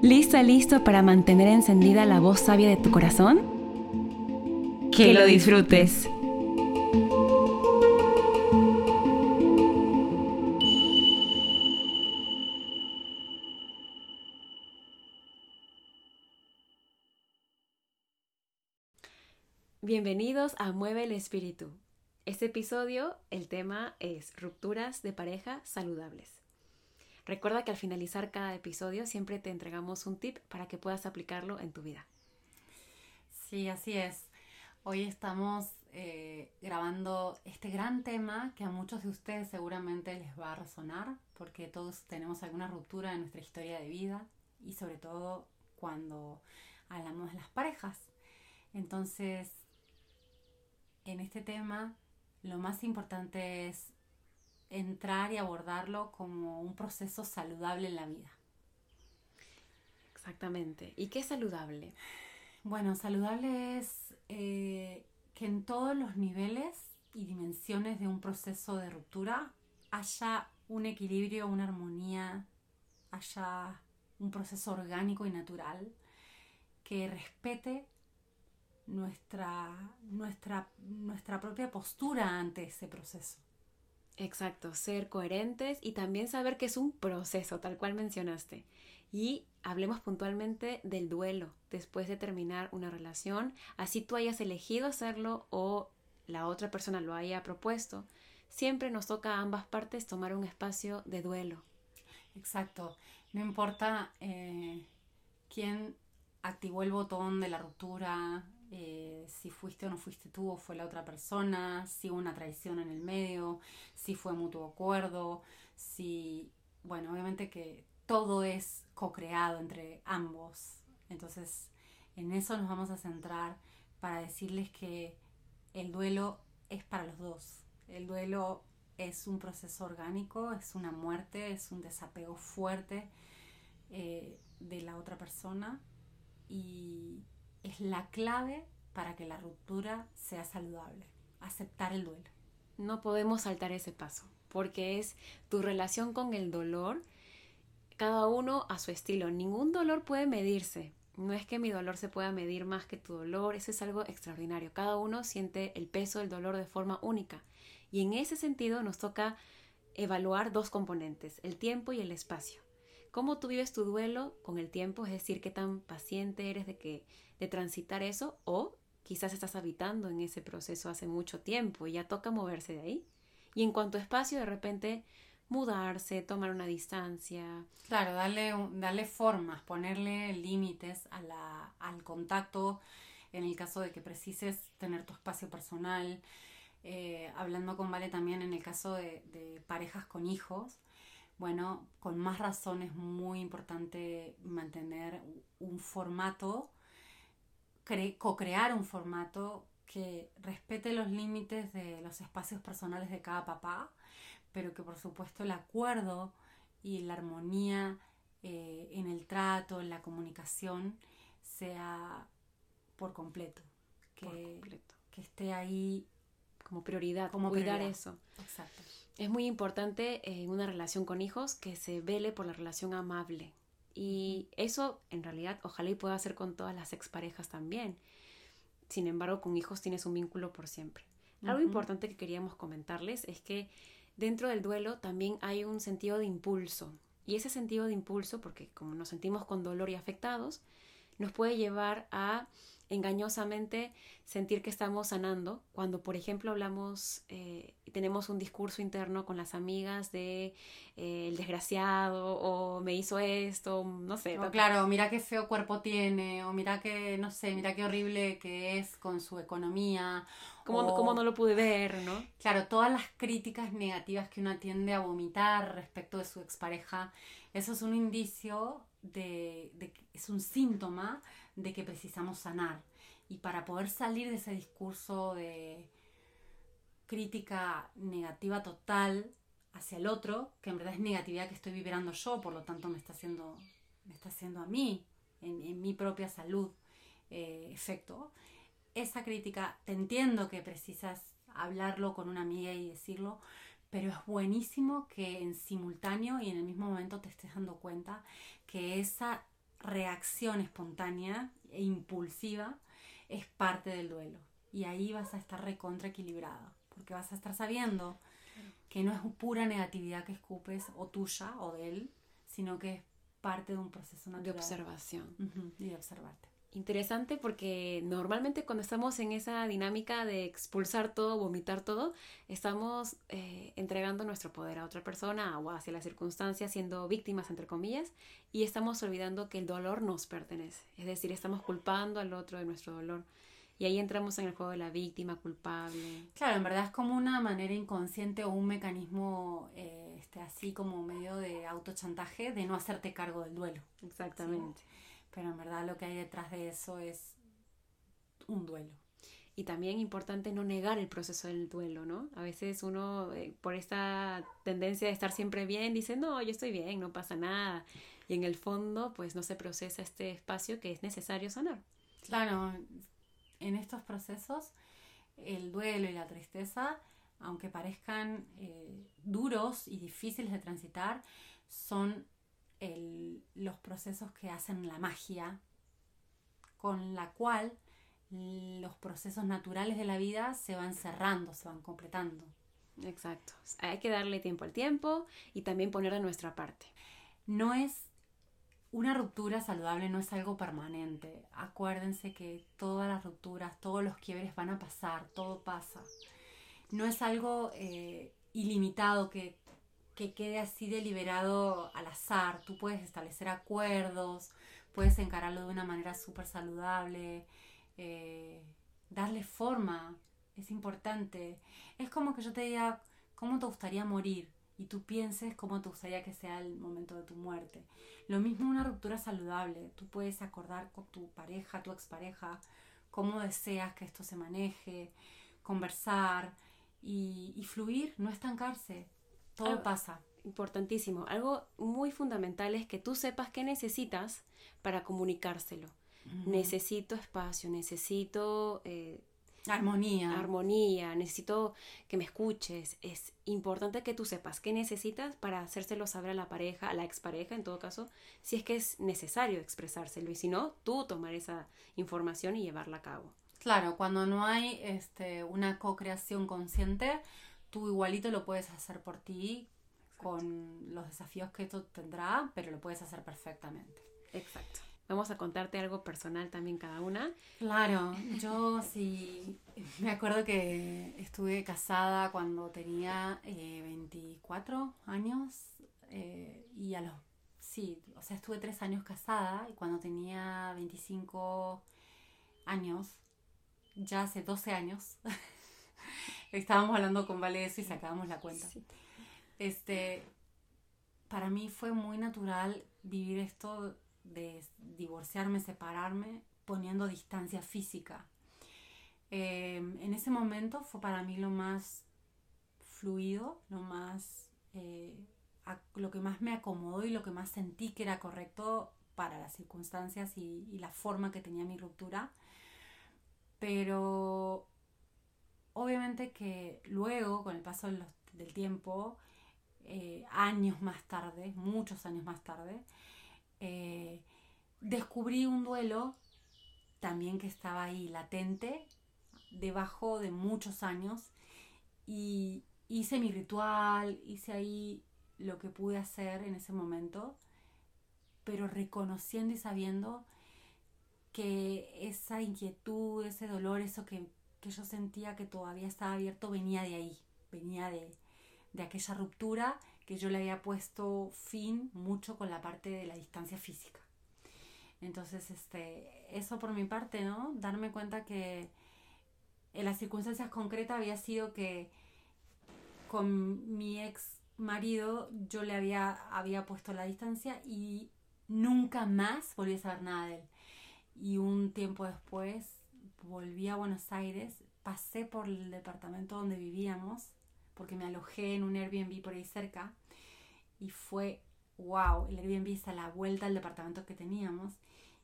¿Lista, listo para mantener encendida la voz sabia de tu corazón? Que lo disfrutes. Bienvenidos a Mueve el Espíritu. Este episodio, el tema es rupturas de pareja saludables. Recuerda que al finalizar cada episodio siempre te entregamos un tip para que puedas aplicarlo en tu vida. Sí, así es. Hoy estamos eh, grabando este gran tema que a muchos de ustedes seguramente les va a resonar porque todos tenemos alguna ruptura en nuestra historia de vida y sobre todo cuando hablamos de las parejas. Entonces, en este tema lo más importante es entrar y abordarlo como un proceso saludable en la vida. Exactamente. ¿Y qué es saludable? Bueno, saludable es eh, que en todos los niveles y dimensiones de un proceso de ruptura haya un equilibrio, una armonía, haya un proceso orgánico y natural que respete nuestra, nuestra, nuestra propia postura ante ese proceso. Exacto, ser coherentes y también saber que es un proceso, tal cual mencionaste. Y hablemos puntualmente del duelo después de terminar una relación, así tú hayas elegido hacerlo o la otra persona lo haya propuesto. Siempre nos toca a ambas partes tomar un espacio de duelo. Exacto, no importa eh, quién activó el botón de la ruptura, eh, si fuiste o no fuiste tú o fue la otra persona, si hubo una traición en el medio, si fue mutuo acuerdo, si, bueno, obviamente que todo es co-creado entre ambos. Entonces, en eso nos vamos a centrar para decirles que el duelo es para los dos. El duelo es un proceso orgánico, es una muerte, es un desapego fuerte eh, de la otra persona y es la clave para que la ruptura sea saludable, aceptar el duelo. No podemos saltar ese paso, porque es tu relación con el dolor, cada uno a su estilo. Ningún dolor puede medirse. No es que mi dolor se pueda medir más que tu dolor, eso es algo extraordinario. Cada uno siente el peso del dolor de forma única. Y en ese sentido nos toca evaluar dos componentes, el tiempo y el espacio. ¿Cómo tú vives tu duelo con el tiempo? Es decir, qué tan paciente eres de que de transitar eso o quizás estás habitando en ese proceso hace mucho tiempo y ya toca moverse de ahí. Y en cuanto a espacio, de repente mudarse, tomar una distancia. Claro, darle, darle formas, ponerle límites a la, al contacto en el caso de que precises tener tu espacio personal. Eh, hablando con Vale también en el caso de, de parejas con hijos, bueno, con más razón es muy importante mantener un formato co-crear un formato que respete los límites de los espacios personales de cada papá, pero que por supuesto el acuerdo y la armonía eh, en el trato, en la comunicación, sea por completo. Que, que esté ahí como prioridad, como cuidar eso. Exacto. Es muy importante en una relación con hijos que se vele por la relación amable, y eso en realidad ojalá y pueda hacer con todas las exparejas también. Sin embargo, con hijos tienes un vínculo por siempre. Algo importante que queríamos comentarles es que dentro del duelo también hay un sentido de impulso. Y ese sentido de impulso, porque como nos sentimos con dolor y afectados, nos puede llevar a engañosamente sentir que estamos sanando cuando, por ejemplo, hablamos eh, tenemos un discurso interno con las amigas de eh, el desgraciado o me hizo esto, no sé. O claro, mira qué feo cuerpo tiene, o mira qué, no sé, mira qué horrible que es con su economía. ¿Cómo, cómo no lo pude ver, no? Claro, todas las críticas negativas que uno tiende a vomitar respecto de su expareja, eso es un indicio de, es un síntoma de que precisamos sanar. Y para poder salir de ese discurso de crítica negativa total hacia el otro, que en verdad es negatividad que estoy vibrando yo, por lo tanto me está haciendo, me está haciendo a mí, en, mi propia salud, eh, efecto. Esa crítica, te entiendo que precisas hablarlo con una amiga y decirlo, pero es buenísimo que en simultáneo y en el mismo momento te estés dando cuenta que esa reacción espontánea e impulsiva es parte del duelo. Y ahí vas a estar recontra equilibrado porque vas a estar sabiendo que no es pura negatividad que escupes o tuya o de él, sino que es parte de un proceso natural. De observación. y de observarte. Interesante porque normalmente cuando estamos en esa dinámica de expulsar todo, vomitar todo, estamos eh, entregando nuestro poder a otra persona o hacia las circunstancias, siendo víctimas, entre comillas, y estamos olvidando que el dolor nos pertenece. Es decir, estamos culpando al otro de nuestro dolor. Y ahí entramos en el juego de la víctima culpable. Claro, en verdad es como una manera inconsciente o un mecanismo eh, este, así como medio de autochantaje de no hacerte cargo del duelo. Exactamente. Pero en verdad lo que hay detrás de eso es un duelo. Y también importante no negar el proceso del duelo, ¿no? A veces uno, eh, por esta tendencia de estar siempre bien, dice, no, yo estoy bien, no pasa nada. Y en el fondo, pues no se procesa este espacio que es necesario sanar. Claro, en estos procesos el duelo y la tristeza, aunque parezcan eh, duros y difíciles de transitar, son los procesos que hacen la magia con la cual los procesos naturales de la vida se van cerrando, se van completando. Exacto. Hay que darle tiempo al tiempo y también poner de nuestra parte. No es una ruptura saludable no es algo permanente. Acuérdense que todas las rupturas, todos los quiebres van a pasar, todo pasa. No es algo eh, ilimitado que, quede así deliberado al azar. Tú puedes establecer acuerdos, puedes encararlo de una manera súper saludable, eh, darle forma, es importante. Es como que yo te diga, ¿cómo te gustaría morir? y tú pienses cómo te gustaría que sea el momento de tu muerte. Lo mismo una ruptura saludable. Tú puedes acordar con tu pareja, tu expareja, cómo deseas que esto se maneje, conversar y, fluir, no estancarse. Todo pasa. Importantísimo. Algo muy fundamental es que tú sepas qué necesitas para comunicárselo. Necesito espacio, necesito eh, Armonía. Armonía, necesito que me escuches. Es importante que tú sepas qué necesitas para hacérselo saber a la pareja, a la expareja en todo caso, si es que es necesario expresárselo y si no, tú tomar esa información y llevarla a cabo. Claro, cuando no hay este, una co-creación consciente, tú igualito lo puedes hacer por ti con los desafíos que esto tendrá, pero lo puedes hacer perfectamente. Exacto. Vamos a contarte algo personal también cada una. Claro, yo sí, me acuerdo que estuve casada cuando tenía 24 eh, años eh, y a los, sí, o sea, estuve tres años casada y cuando tenía 25 años, ya hace 12 años, estábamos hablando con Vale eso y sacábamos la cuenta. Este, para mí fue muy natural vivir esto de divorciarme, separarme, poniendo distancia física. Em, en ese momento fue para mí lo más fluido, lo más eh, lo que más me acomodó y lo que más sentí que era correcto para las circunstancias y, la forma que tenía mi ruptura. Pero obviamente que luego, con el paso del tiempo, eh, años más tarde, muchos años más tarde, eh, descubrí un duelo también que estaba ahí latente, debajo de muchos años, y hice mi ritual, hice ahí lo que pude hacer en ese momento, pero reconociendo y sabiendo que esa inquietud, ese dolor, eso que, que yo sentía que todavía estaba abierto, venía de ahí, venía de, de aquella ruptura que yo le había puesto fin mucho con la parte de la distancia física. Entonces, este, eso por mi parte, ¿no? Darme cuenta que en las circunstancias concretas había sido que con mi ex marido yo le había, había puesto la distancia y nunca más volví a saber nada de él. Y un tiempo después volví a Buenos Aires, pasé por el departamento donde vivíamos porque me alojé en un Airbnb por ahí cerca y fue wow, el Airbnb está a la vuelta del departamento que teníamos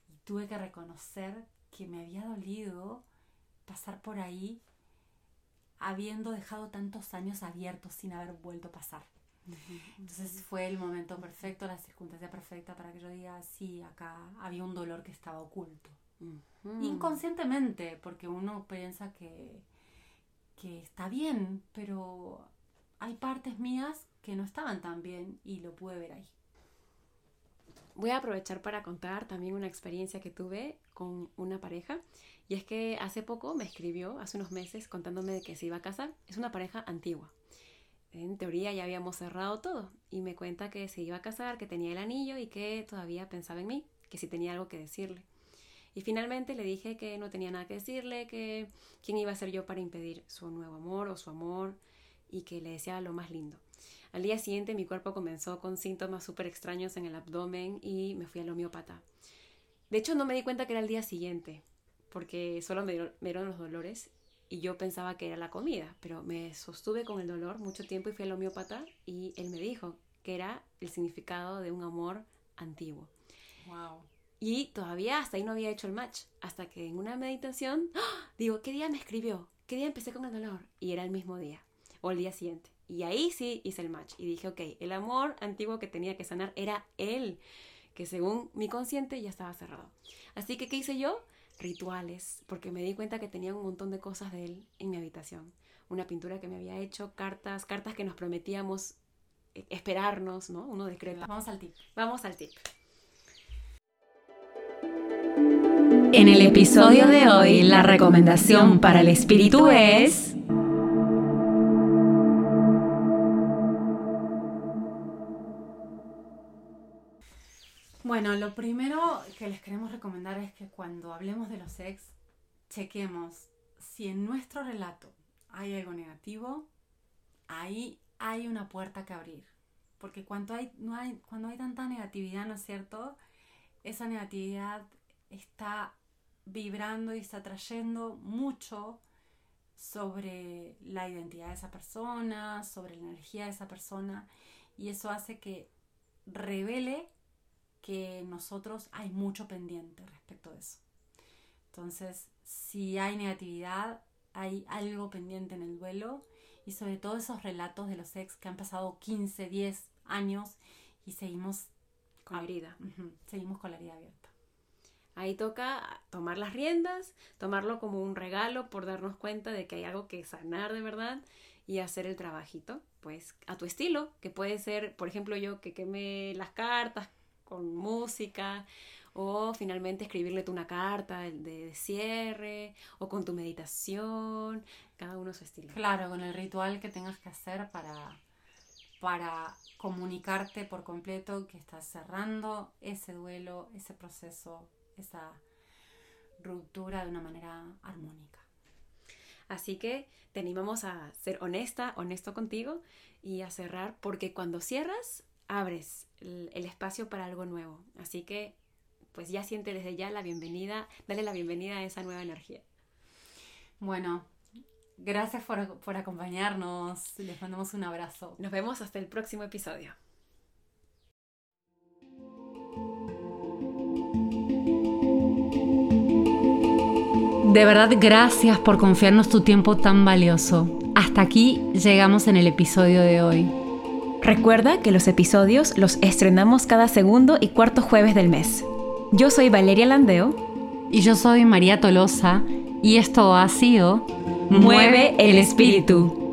y tuve que reconocer que me había dolido pasar por ahí habiendo dejado tantos años abiertos sin haber vuelto a pasar. Entonces fue el momento perfecto, la circunstancia perfecta para que yo diga, sí, acá había un dolor que estaba oculto. Inconscientemente, porque uno piensa que que está bien, pero hay partes mías que no estaban tan bien y lo pude ver ahí. Voy a aprovechar para contar también una experiencia que tuve con una pareja. Y es que hace poco me escribió, hace unos meses, contándome de que se iba a casar. Es una pareja antigua. En teoría ya habíamos cerrado todo. Y me cuenta que se iba a casar, que tenía el anillo y que todavía pensaba en mí, que si tenía algo que decirle. Y finalmente le dije que no tenía nada que decirle, que quién iba a ser yo para impedir su nuevo amor o su amor y que le deseaba lo más lindo. Al día siguiente mi cuerpo comenzó con síntomas súper extraños en el abdomen y me fui al homeópata. De hecho no me di cuenta que era el día siguiente, porque solo me dieron, los dolores y yo pensaba que era la comida, pero me sostuve con el dolor mucho tiempo y fui al homeópata y él me dijo que era el significado de un amor antiguo. Wow. Y todavía hasta ahí no había hecho el match. Hasta que en una meditación digo, ¿qué día me escribió? ¿Qué día empecé con el dolor? Y era el mismo día. O el día siguiente. Y ahí sí hice el match. Y dije, ok, el amor antiguo que tenía que sanar era él. Que según mi consciente ya estaba cerrado. Así que, ¿qué hice yo? Rituales. Porque me di cuenta que tenía un montón de cosas de él en mi habitación. Una pintura que me había hecho, cartas, cartas que nos prometíamos eh, esperarnos, ¿no? Uno decreta. Vamos al tip. Vamos al tip. En el episodio de hoy, la recomendación para el espíritu es... Bueno, lo primero que les queremos recomendar es que cuando hablemos de los ex, chequemos si en nuestro relato hay algo negativo, ahí hay una puerta que abrir. Porque cuando hay, hay, cuando hay tanta negatividad, ¿no es cierto? Esa negatividad está vibrando y está trayendo mucho sobre la identidad de esa persona, sobre la energía de esa persona, y eso hace que revele que nosotros hay mucho pendiente respecto de eso. Entonces, si hay negatividad, hay algo pendiente en el duelo y sobre todo esos relatos de los ex que han pasado 15, 10 años y seguimos con la herida. seguimos con la herida abierta. Ahí toca tomar las riendas, tomarlo como un regalo por darnos cuenta de que hay algo que sanar de verdad y hacer el trabajito, pues a tu estilo, que puede ser, por ejemplo, yo que queme las cartas con música o finalmente escribirle tú una carta de, cierre o con tu meditación, cada uno su estilo. Claro, con el ritual que tengas que hacer para, para comunicarte por completo que estás cerrando ese duelo, ese proceso esa ruptura de una manera armónica. Así que te animamos a ser honesta, honesto contigo y a cerrar, porque cuando cierras, abres el, espacio para algo nuevo. Así que, pues ya siente desde ya la bienvenida, dale la bienvenida a esa nueva energía. Bueno, gracias por, por acompañarnos. Les mandamos un abrazo. Nos vemos hasta el próximo episodio. De verdad, gracias por confiarnos tu tiempo tan valioso. Hasta aquí llegamos en el episodio de hoy. Recuerda que los episodios los estrenamos cada segundo y cuarto jueves del mes. Yo soy Valeria Landeo. Y yo soy María Tolosa. Y esto ha sido Mueve el espíritu.